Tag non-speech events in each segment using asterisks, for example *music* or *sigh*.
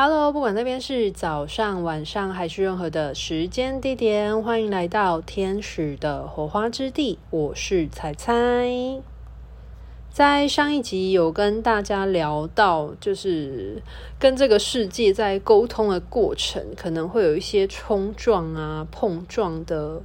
Hello，不管那边是早上、晚上还是任何的时间地点，欢迎来到天使的火花之地。我是彩彩。在上一集有跟大家聊到，就是跟这个世界在沟通的过程，可能会有一些冲撞啊、碰撞的。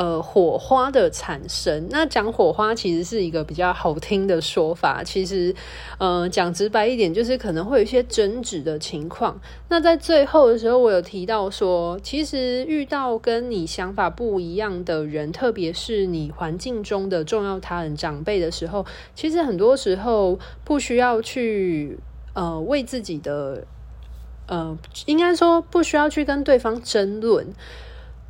呃，火花的产生，那讲火花其实是一个比较好听的说法。其实，呃，讲直白一点，就是可能会有一些争执的情况。那在最后的时候，我有提到说，其实遇到跟你想法不一样的人，特别是你环境中的重要他人、长辈的时候，其实很多时候不需要去呃为自己的呃，应该说不需要去跟对方争论。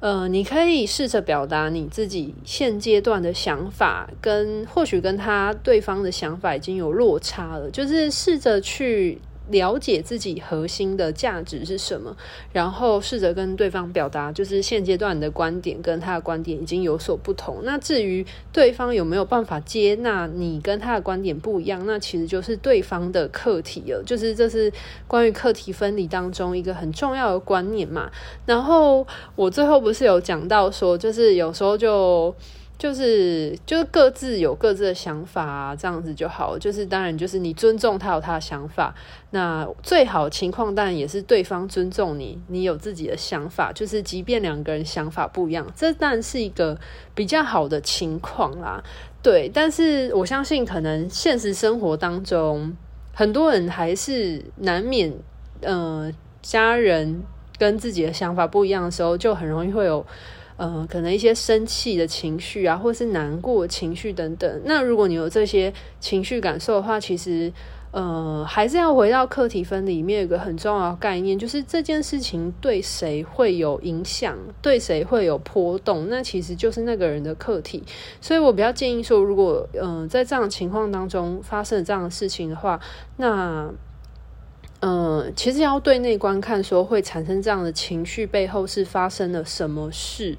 呃，你可以试着表达你自己现阶段的想法，跟或许跟他对方的想法已经有落差了，就是试着去。了解自己核心的价值是什么，然后试着跟对方表达，就是现阶段的观点跟他的观点已经有所不同。那至于对方有没有办法接纳你跟他的观点不一样，那其实就是对方的课题了。就是这是关于课题分离当中一个很重要的观念嘛。然后我最后不是有讲到说，就是有时候就。就是就是各自有各自的想法啊，这样子就好。就是当然，就是你尊重他有他的想法，那最好情况当然也是对方尊重你，你有自己的想法。就是即便两个人想法不一样，这当然是一个比较好的情况啦。对，但是我相信，可能现实生活当中，很多人还是难免，呃，家人跟自己的想法不一样的时候，就很容易会有。呃，可能一些生气的情绪啊，或是难过情绪等等。那如果你有这些情绪感受的话，其实呃，还是要回到课题分里面有个很重要的概念，就是这件事情对谁会有影响，对谁会有波动，那其实就是那个人的课题。所以我比较建议说，如果呃在这样的情况当中发生了这样的事情的话，那。嗯，其实要对内观看，说会产生这样的情绪背后是发生了什么事？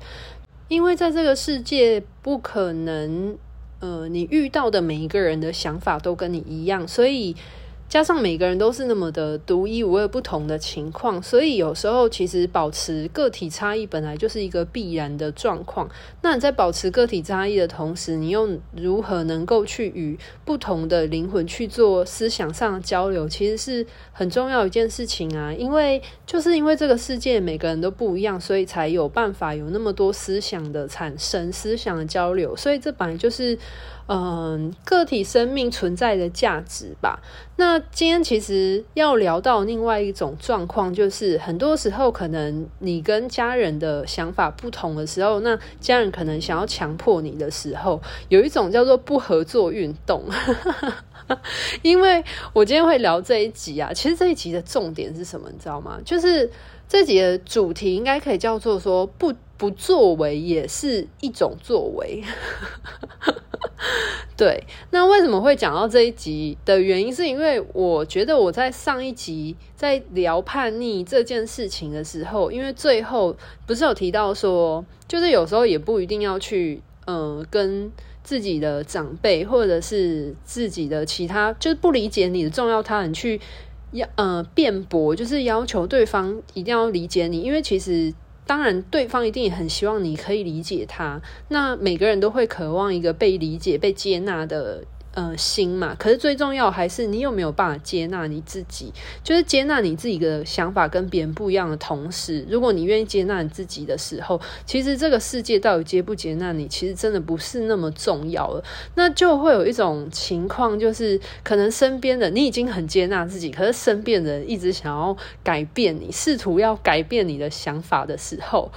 因为在这个世界不可能，呃，你遇到的每一个人的想法都跟你一样，所以。加上每个人都是那么的独一无二、不同的情况，所以有时候其实保持个体差异本来就是一个必然的状况。那你在保持个体差异的同时，你又如何能够去与不同的灵魂去做思想上的交流，其实是很重要一件事情啊。因为就是因为这个世界每个人都不一样，所以才有办法有那么多思想的产生、思想的交流。所以这本来就是。嗯，个体生命存在的价值吧。那今天其实要聊到另外一种状况，就是很多时候可能你跟家人的想法不同的时候，那家人可能想要强迫你的时候，有一种叫做不合作运动。*laughs* 因为我今天会聊这一集啊，其实这一集的重点是什么，你知道吗？就是这集的主题应该可以叫做说不不作为也是一种作为。*laughs* 对，那为什么会讲到这一集的原因，是因为我觉得我在上一集在聊叛逆这件事情的时候，因为最后不是有提到说，就是有时候也不一定要去，呃，跟自己的长辈或者是自己的其他，就是不理解你的重要他人去要呃辩驳，就是要求对方一定要理解你，因为其实。当然，对方一定也很希望你可以理解他。那每个人都会渴望一个被理解、被接纳的。呃，心嘛，可是最重要还是你有没有办法接纳你自己，就是接纳你自己的想法跟别人不一样的同时，如果你愿意接纳你自己的时候，其实这个世界到底接不接纳你，其实真的不是那么重要了。那就会有一种情况，就是可能身边的你已经很接纳自己，可是身边人一直想要改变你，试图要改变你的想法的时候，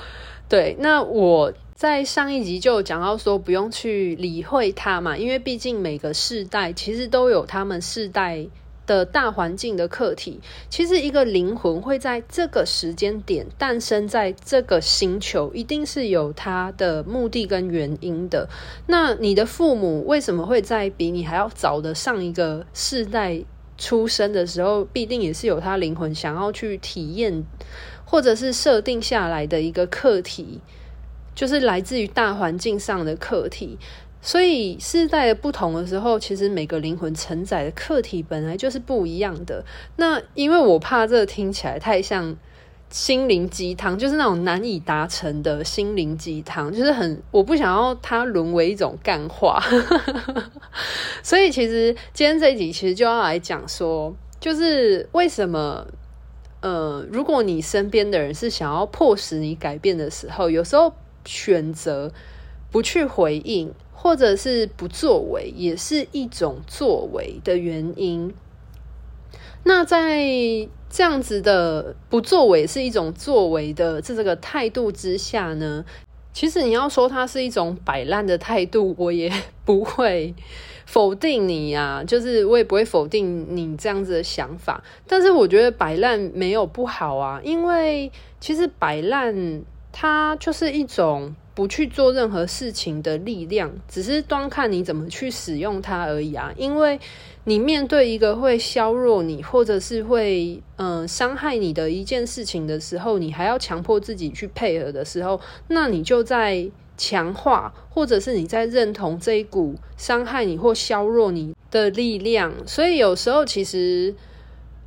对，那我。在上一集就讲到说，不用去理会它嘛，因为毕竟每个世代其实都有他们世代的大环境的课题。其实一个灵魂会在这个时间点诞生在这个星球，一定是有它的目的跟原因的。那你的父母为什么会在比你还要早的上一个世代出生的时候，必定也是有他灵魂想要去体验，或者是设定下来的一个课题。就是来自于大环境上的课题，所以世代的不同的时候，其实每个灵魂承载的课题本来就是不一样的。那因为我怕这听起来太像心灵鸡汤，就是那种难以达成的心灵鸡汤，就是很我不想要它沦为一种干话。*laughs* 所以其实今天这一集其实就要来讲说，就是为什么呃，如果你身边的人是想要迫使你改变的时候，有时候选择不去回应。或者是不作为，也是一种作为的原因。那在这样子的不作为是一种作为的这这个态度之下呢，其实你要说它是一种摆烂的态度，我也不会否定你呀，*laughs* 就是我也不会否定你这样子的想法。但是我觉得摆烂没有不好啊，因为其实摆烂它就是一种。不去做任何事情的力量，只是端看你怎么去使用它而已啊！因为你面对一个会削弱你，或者是会嗯伤害你的一件事情的时候，你还要强迫自己去配合的时候，那你就在强化，或者是你在认同这一股伤害你或削弱你的力量。所以有时候其实，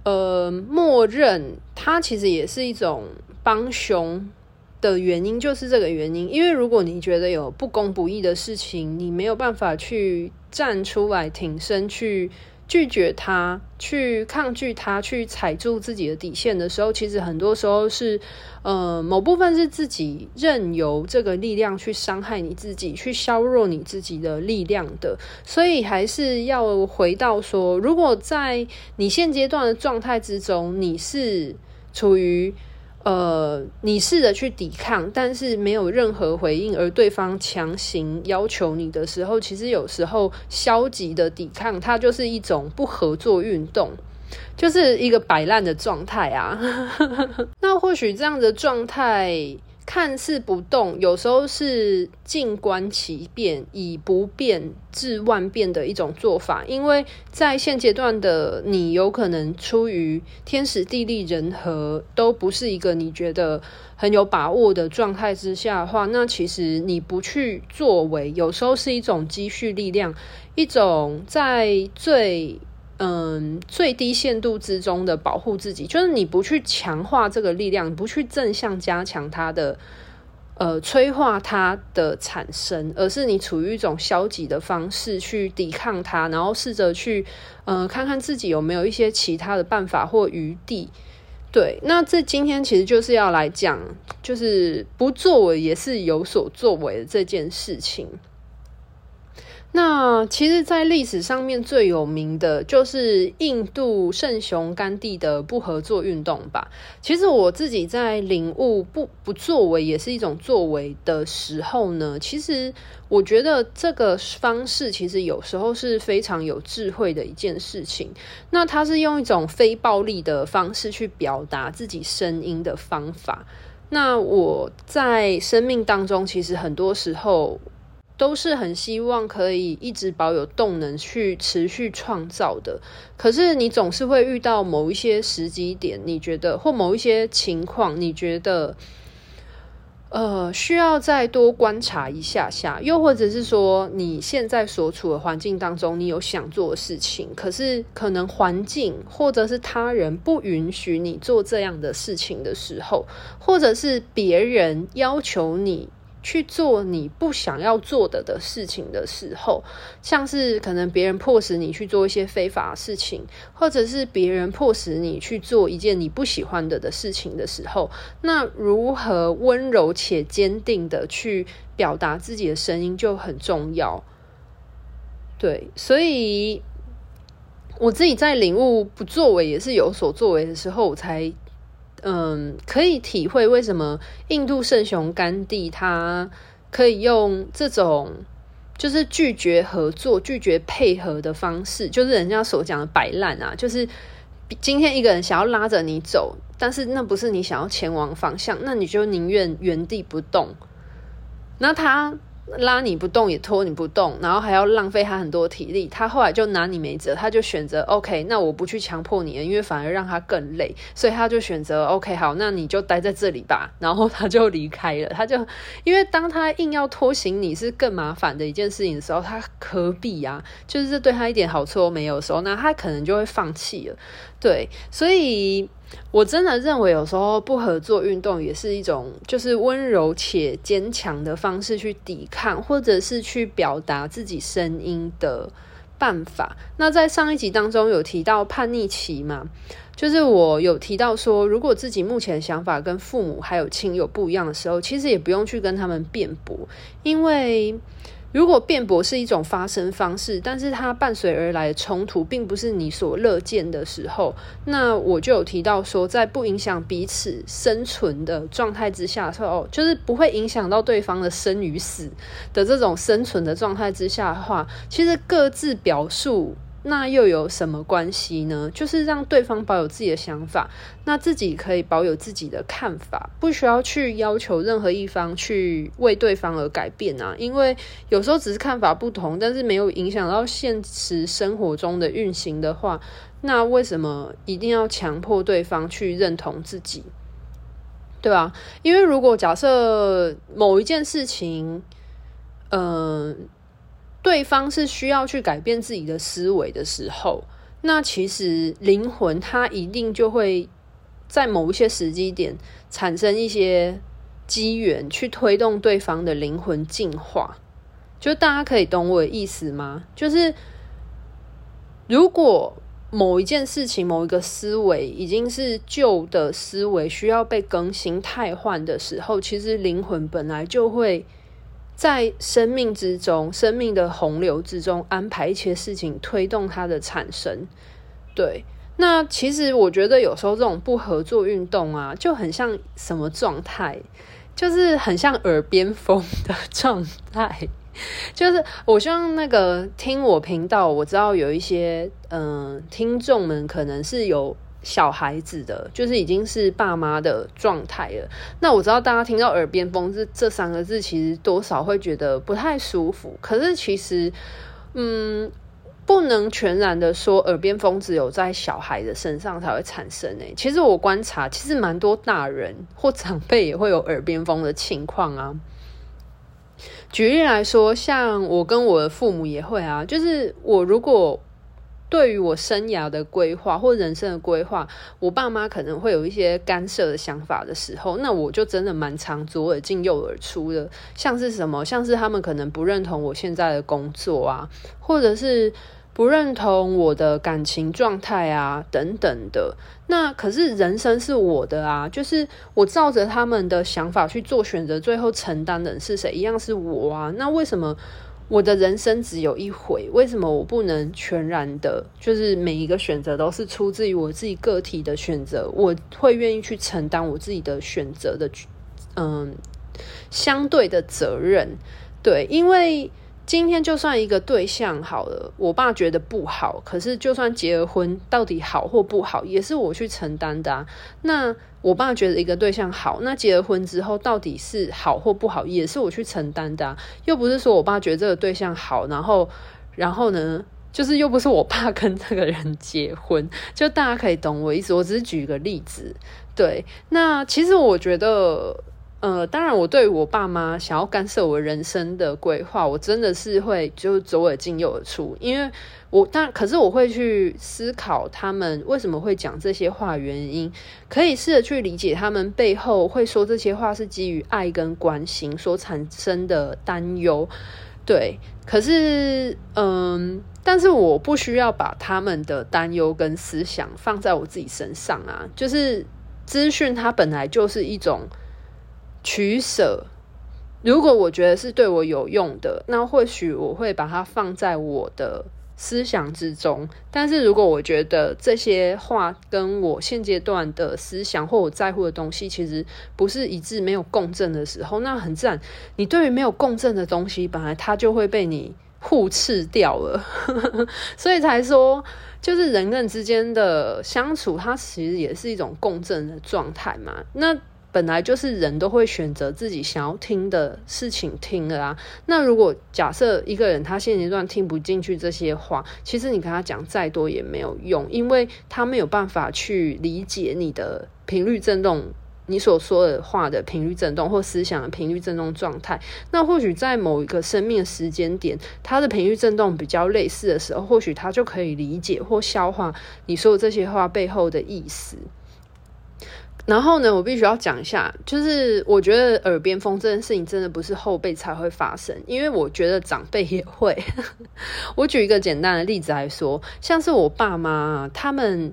呃，默认它其实也是一种帮凶。的原因就是这个原因，因为如果你觉得有不公不义的事情，你没有办法去站出来挺身，去拒绝他，去抗拒他，去踩住自己的底线的时候，其实很多时候是，呃，某部分是自己任由这个力量去伤害你自己，去削弱你自己的力量的。所以还是要回到说，如果在你现阶段的状态之中，你是处于。呃，你试着去抵抗，但是没有任何回应，而对方强行要求你的时候，其实有时候消极的抵抗，它就是一种不合作运动，就是一个摆烂的状态啊。*laughs* 那或许这样的状态。看似不动，有时候是静观其变，以不变治万变的一种做法。因为在现阶段的你，有可能出于天时地利人和都不是一个你觉得很有把握的状态之下的话，那其实你不去作为，有时候是一种积蓄力量，一种在最。嗯，最低限度之中的保护自己，就是你不去强化这个力量，不去正向加强它的，呃，催化它的产生，而是你处于一种消极的方式去抵抗它，然后试着去，呃，看看自己有没有一些其他的办法或余地。对，那这今天其实就是要来讲，就是不作为也是有所作为的这件事情。那其实，在历史上面最有名的就是印度圣雄甘地的不合作运动吧。其实我自己在领悟不不作为也是一种作为的时候呢，其实我觉得这个方式其实有时候是非常有智慧的一件事情。那它是用一种非暴力的方式去表达自己声音的方法。那我在生命当中，其实很多时候。都是很希望可以一直保有动能去持续创造的，可是你总是会遇到某一些时机点，你觉得或某一些情况，你觉得呃需要再多观察一下下，又或者是说你现在所处的环境当中，你有想做的事情，可是可能环境或者是他人不允许你做这样的事情的时候，或者是别人要求你。去做你不想要做的的事情的时候，像是可能别人迫使你去做一些非法事情，或者是别人迫使你去做一件你不喜欢的的事情的时候，那如何温柔且坚定的去表达自己的声音就很重要。对，所以我自己在领悟不作为也是有所作为的时候，我才。嗯，可以体会为什么印度圣雄甘地他可以用这种就是拒绝合作、拒绝配合的方式，就是人家所讲的摆烂啊，就是今天一个人想要拉着你走，但是那不是你想要前往方向，那你就宁愿原地不动。那他拉你不动也拖你不动，然后还要浪费他很多体力，他后来就拿你没辙，他就选择 OK，那我不去强迫你了，因为反而让他更累，所以他就选择 OK，好，那你就待在这里吧，然后他就离开了，他就因为当他硬要拖行李是更麻烦的一件事情的时候，他何必呀？就是对他一点好处都没有的时候，那他可能就会放弃了，对，所以。我真的认为，有时候不合作运动也是一种，就是温柔且坚强的方式去抵抗，或者是去表达自己声音的办法。那在上一集当中有提到叛逆期嘛，就是我有提到说，如果自己目前想法跟父母还有亲友不一样的时候，其实也不用去跟他们辩驳，因为。如果辩驳是一种发生方式，但是它伴随而来的冲突并不是你所乐见的时候，那我就有提到说，在不影响彼此生存的状态之下的时候，就是不会影响到对方的生与死的这种生存的状态之下的话，其实各自表述。那又有什么关系呢？就是让对方保有自己的想法，那自己可以保有自己的看法，不需要去要求任何一方去为对方而改变啊。因为有时候只是看法不同，但是没有影响到现实生活中的运行的话，那为什么一定要强迫对方去认同自己？对吧？因为如果假设某一件事情，嗯、对方是需要去改变自己的思维的时候，那其实灵魂它一定就会在某一些时机点产生一些机缘，去推动对方的灵魂进化。就大家可以懂我的意思吗？就是如果某一件事情、某一个思维已经是旧的思维，需要被更新、汰换的时候，其实灵魂本来就会。在生命之中，生命的洪流之中，安排一些事情，推动它的产生。对，那其实我觉得有时候这种不合作运动啊，就很像什么状态，就是很像耳边风的状态。*laughs* 就是我希望那个听我频道，我知道有一些嗯、呃、听众们可能是有。小孩子的，就是已经是爸妈的状态了。那我知道大家听到“耳边风”这这三个字，其实多少会觉得不太舒服。可是其实，嗯，不能全然的说耳边风只有在小孩的身上才会产生诶。其实我观察，其实蛮多大人或长辈也会有耳边风的情况啊。举例来说，像我跟我的父母也会啊，就是我如果。对于我生涯的规划或人生的规划，我爸妈可能会有一些干涉的想法的时候，那我就真的蛮常左耳进右耳出的。像是什么，像是他们可能不认同我现在的工作啊，或者是不认同我的感情状态啊，等等的。那可是人生是我的啊，就是我照着他们的想法去做选择，最后承担的是谁？一样是我啊。那为什么？我的人生只有一回，为什么我不能全然的，就是每一个选择都是出自于我自己个体的选择？我会愿意去承担我自己的选择的，嗯，相对的责任。对，因为今天就算一个对象好了，我爸觉得不好，可是就算结了婚，到底好或不好，也是我去承担的啊。那我爸觉得一个对象好，那结了婚之后到底是好或不好，也是我去承担的。又不是说我爸觉得这个对象好，然后，然后呢，就是又不是我爸 *laughs* 跟这个人结婚，就大家可以懂我意思。我只是举一个例子，对。那其实我觉得。呃，当然，我对我爸妈想要干涉我人生的规划，我真的是会就左耳进右耳出，因为我但可是我会去思考他们为什么会讲这些话原因，可以试着去理解他们背后会说这些话是基于爱跟关心所产生的担忧，对。可是，嗯，但是我不需要把他们的担忧跟思想放在我自己身上啊，就是资讯它本来就是一种。取舍，如果我觉得是对我有用的，那或许我会把它放在我的思想之中。但是如果我觉得这些话跟我现阶段的思想或我在乎的东西其实不是一致、没有共振的时候，那很自然，你对于没有共振的东西，本来它就会被你互斥掉了。*laughs* 所以才说，就是人跟人之间的相处，它其实也是一种共振的状态嘛。那。本来就是人都会选择自己想要听的事情听了啊。那如果假设一个人他现阶段听不进去这些话，其实你跟他讲再多也没有用，因为他没有办法去理解你的频率震动。你所说的话的频率震动，或思想的频率震动状态，那或许在某一个生命时间点，它的频率震动比较类似的时候，或许他就可以理解或消化你说的这些话背后的意思。然后呢，我必须要讲一下，就是我觉得耳边风这件事情真的不是后辈才会发生，因为我觉得长辈也会。*laughs* 我举一个简单的例子来说，像是我爸妈他们。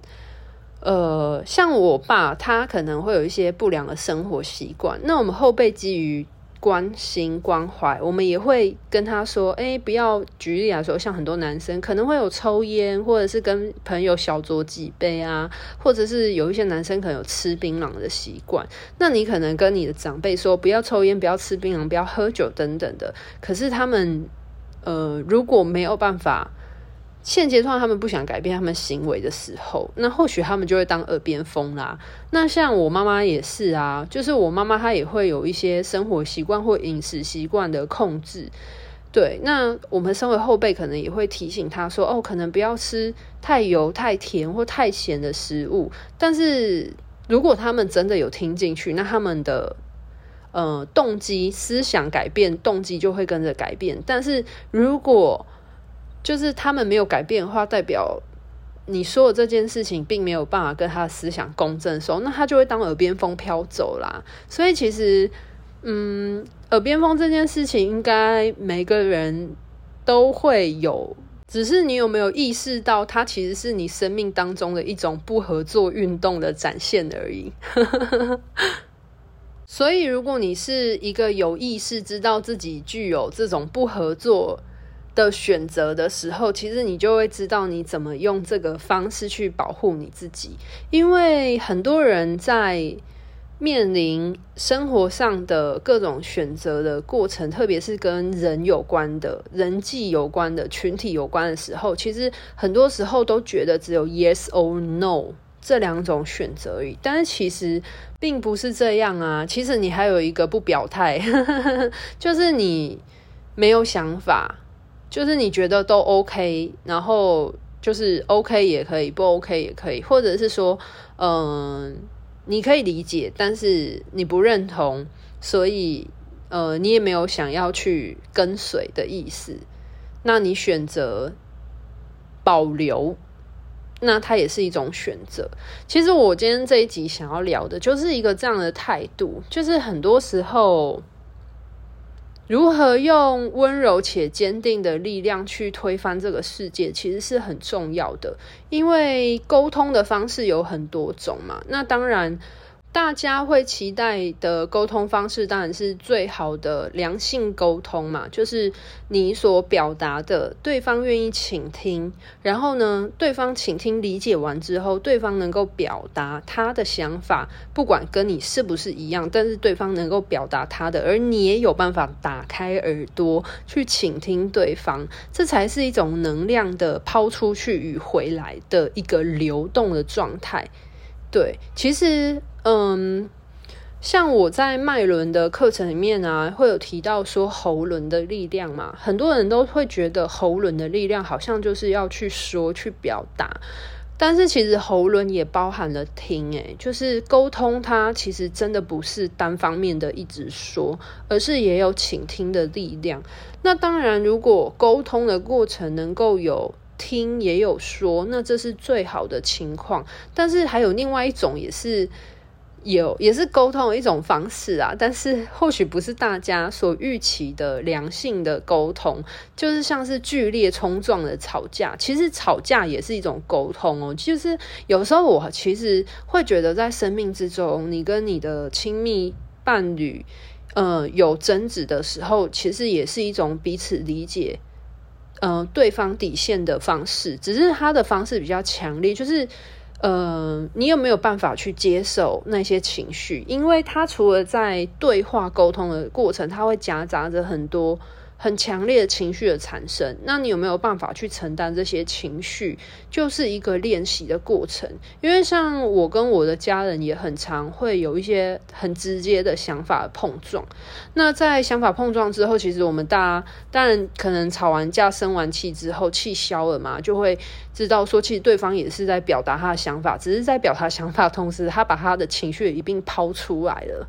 呃，像我爸，他可能会有一些不良的生活习惯。那我们后辈基于关心关怀，我们也会跟他说：“哎，不要。”举例来说，像很多男生可能会有抽烟，或者是跟朋友小酌几杯啊，或者是有一些男生可能有吃槟榔的习惯。那你可能跟你的长辈说：“不要抽烟，不要吃槟榔，不要喝酒等等的。”可是他们，呃，如果没有办法。现阶段他们不想改变他们行为的时候，那或许他们就会当耳边风啦。那像我妈妈也是啊，就是我妈妈她也会有一些生活习惯或饮食习惯的控制。对，那我们身为后辈，可能也会提醒她说：“哦，可能不要吃太油、太甜或太咸的食物。”但是如果他们真的有听进去，那他们的呃动机、思想改变，动机就会跟着改变。但是如果就是他们没有改变的话，代表你说的这件事情并没有办法跟他的思想共振的时候，那他就会当耳边风飘走啦。所以其实，嗯，耳边风这件事情应该每个人都会有，只是你有没有意识到，它其实是你生命当中的一种不合作运动的展现而已。*laughs* 所以，如果你是一个有意识知道自己具有这种不合作的选择的时候，其实你就会知道你怎么用这个方式去保护你自己。因为很多人在面临生活上的各种选择的过程，特别是跟人有关的、人际有关的、群体有关的时候，其实很多时候都觉得只有 yes or no 这两种选择而已。但是其实并不是这样啊！其实你还有一个不表态，*laughs* 就是你没有想法。就是你觉得都 OK，然后就是 OK 也可以，不 OK 也可以，或者是说，嗯，你可以理解，但是你不认同，所以呃，你也没有想要去跟随的意思。那你选择保留，那它也是一种选择。其实我今天这一集想要聊的就是一个这样的态度，就是很多时候。如何用温柔且坚定的力量去推翻这个世界，其实是很重要的。因为沟通的方式有很多种嘛，那当然。大家会期待的沟通方式，当然是最好的良性沟通嘛，就是你所表达的，对方愿意倾听，然后呢，对方倾听理解完之后，对方能够表达他的想法，不管跟你是不是一样，但是对方能够表达他的，而你也有办法打开耳朵去倾听对方，这才是一种能量的抛出去与回来的一个流动的状态。对，其实。嗯，像我在脉轮的课程里面啊，会有提到说喉轮的力量嘛，很多人都会觉得喉轮的力量好像就是要去说、去表达，但是其实喉轮也包含了听，诶，就是沟通，它其实真的不是单方面的一直说，而是也有倾听的力量。那当然，如果沟通的过程能够有听也有说，那这是最好的情况。但是还有另外一种，也是。有也是沟通的一种方式啊，但是或许不是大家所预期的良性的沟通，就是像是剧烈冲撞的吵架。其实吵架也是一种沟通哦。就是有时候我其实会觉得，在生命之中，你跟你的亲密伴侣，呃，有争执的时候，其实也是一种彼此理解，呃，对方底线的方式，只是他的方式比较强烈，就是。呃，你有没有办法去接受那些情绪？因为他除了在对话沟通的过程，他会夹杂着很多很强烈的情绪的产生，那你有没有办法去承担这些情绪？就是一个练习的过程。因为像我跟我的家人也很常会有一些很直接的想法碰撞。那在想法碰撞之后，其实我们大家当然可能吵完架、生完气之后，气消了嘛，就会知道说，其实对方也是在表达他的想法，只是在表达想法同时，他把他的情绪也一并抛出来了。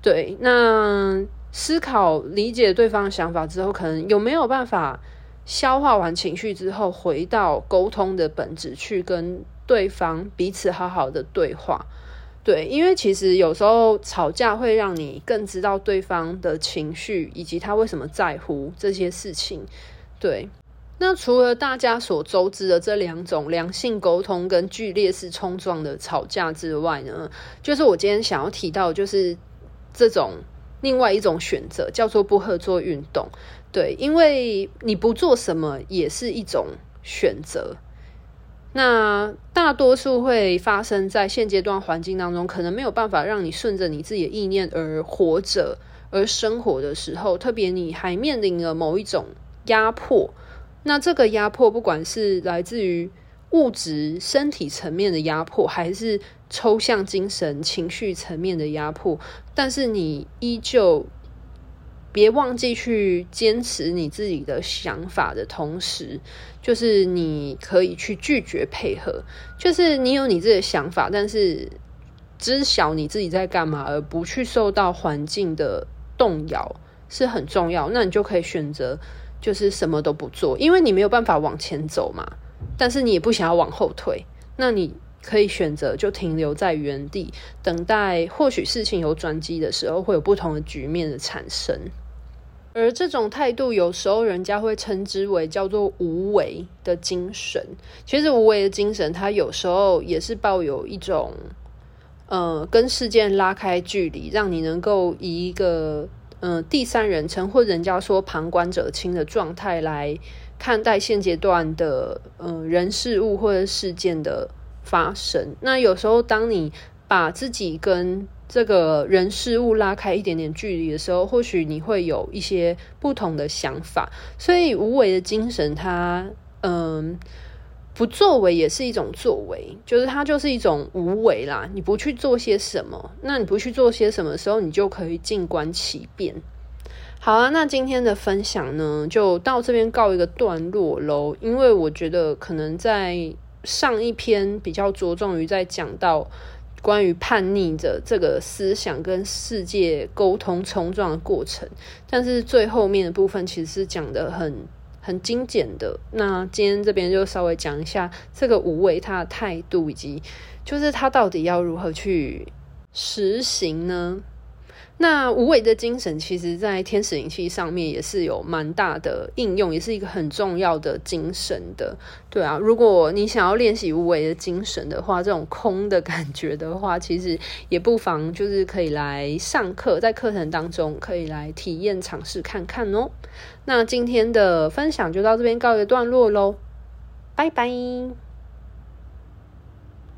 对，那。思考、理解对方的想法之后，可能有没有办法消化完情绪之后，回到沟通的本质去跟对方彼此好好的对话？对，因为其实有时候吵架会让你更知道对方的情绪以及他为什么在乎这些事情。对，那除了大家所周知的这两种良性沟通跟剧烈式冲撞的吵架之外呢，就是我今天想要提到，就是这种。另外一种选择叫做不合作运动，对，因为你不做什么也是一种选择。那大多数会发生在现阶段环境当中，可能没有办法让你顺着你自己的意念而活着、而生活的时候，特别你还面临了某一种压迫。那这个压迫，不管是来自于物质、身体层面的压迫，还是抽象、精神、情绪层面的压迫，但是你依旧别忘记去坚持你自己的想法的同时，就是你可以去拒绝配合，就是你有你自己的想法，但是知晓你自己在干嘛，而不去受到环境的动摇是很重要。那你就可以选择，就是什么都不做，因为你没有办法往前走嘛。但是你也不想要往后退，那你可以选择就停留在原地，等待或许事情有转机的时候，会有不同的局面的产生。而这种态度，有时候人家会称之为叫做无为的精神。其实无为的精神，它有时候也是抱有一种，呃，跟事件拉开距离，让你能够以一个，呃，第三人称或人家说旁观者清的状态来。看待现阶段的嗯、人事物或者事件的发生，那有时候当你把自己跟这个人事物拉开一点点距离的时候，或许你会有一些不同的想法。所以无为的精神它，嗯不作为也是一种作为，就是它就是一种无为啦。你不去做些什么，那你不去做些什么时候，你就可以静观其变。好啊，那今天的分享呢，就到这边告一个段落喽。因为我觉得可能在上一篇比较着重于在讲到关于叛逆的这个思想跟世界沟通冲撞的过程，但是最后面的部分其实是讲的很很精简的。那今天这边就稍微讲一下这个无为他的态度，以及就是他到底要如何去实行呢？那无为的精神，其实在天使灵气上面也是有蛮大的应用，也是一个很重要的精神的。对啊，如果你想要练习无为的精神的话，这种空的感觉的话，其实也不妨就是可以来上课，在课程当中可以来体验尝试看看哦。那今天的分享就到这边告一段落喽，拜拜。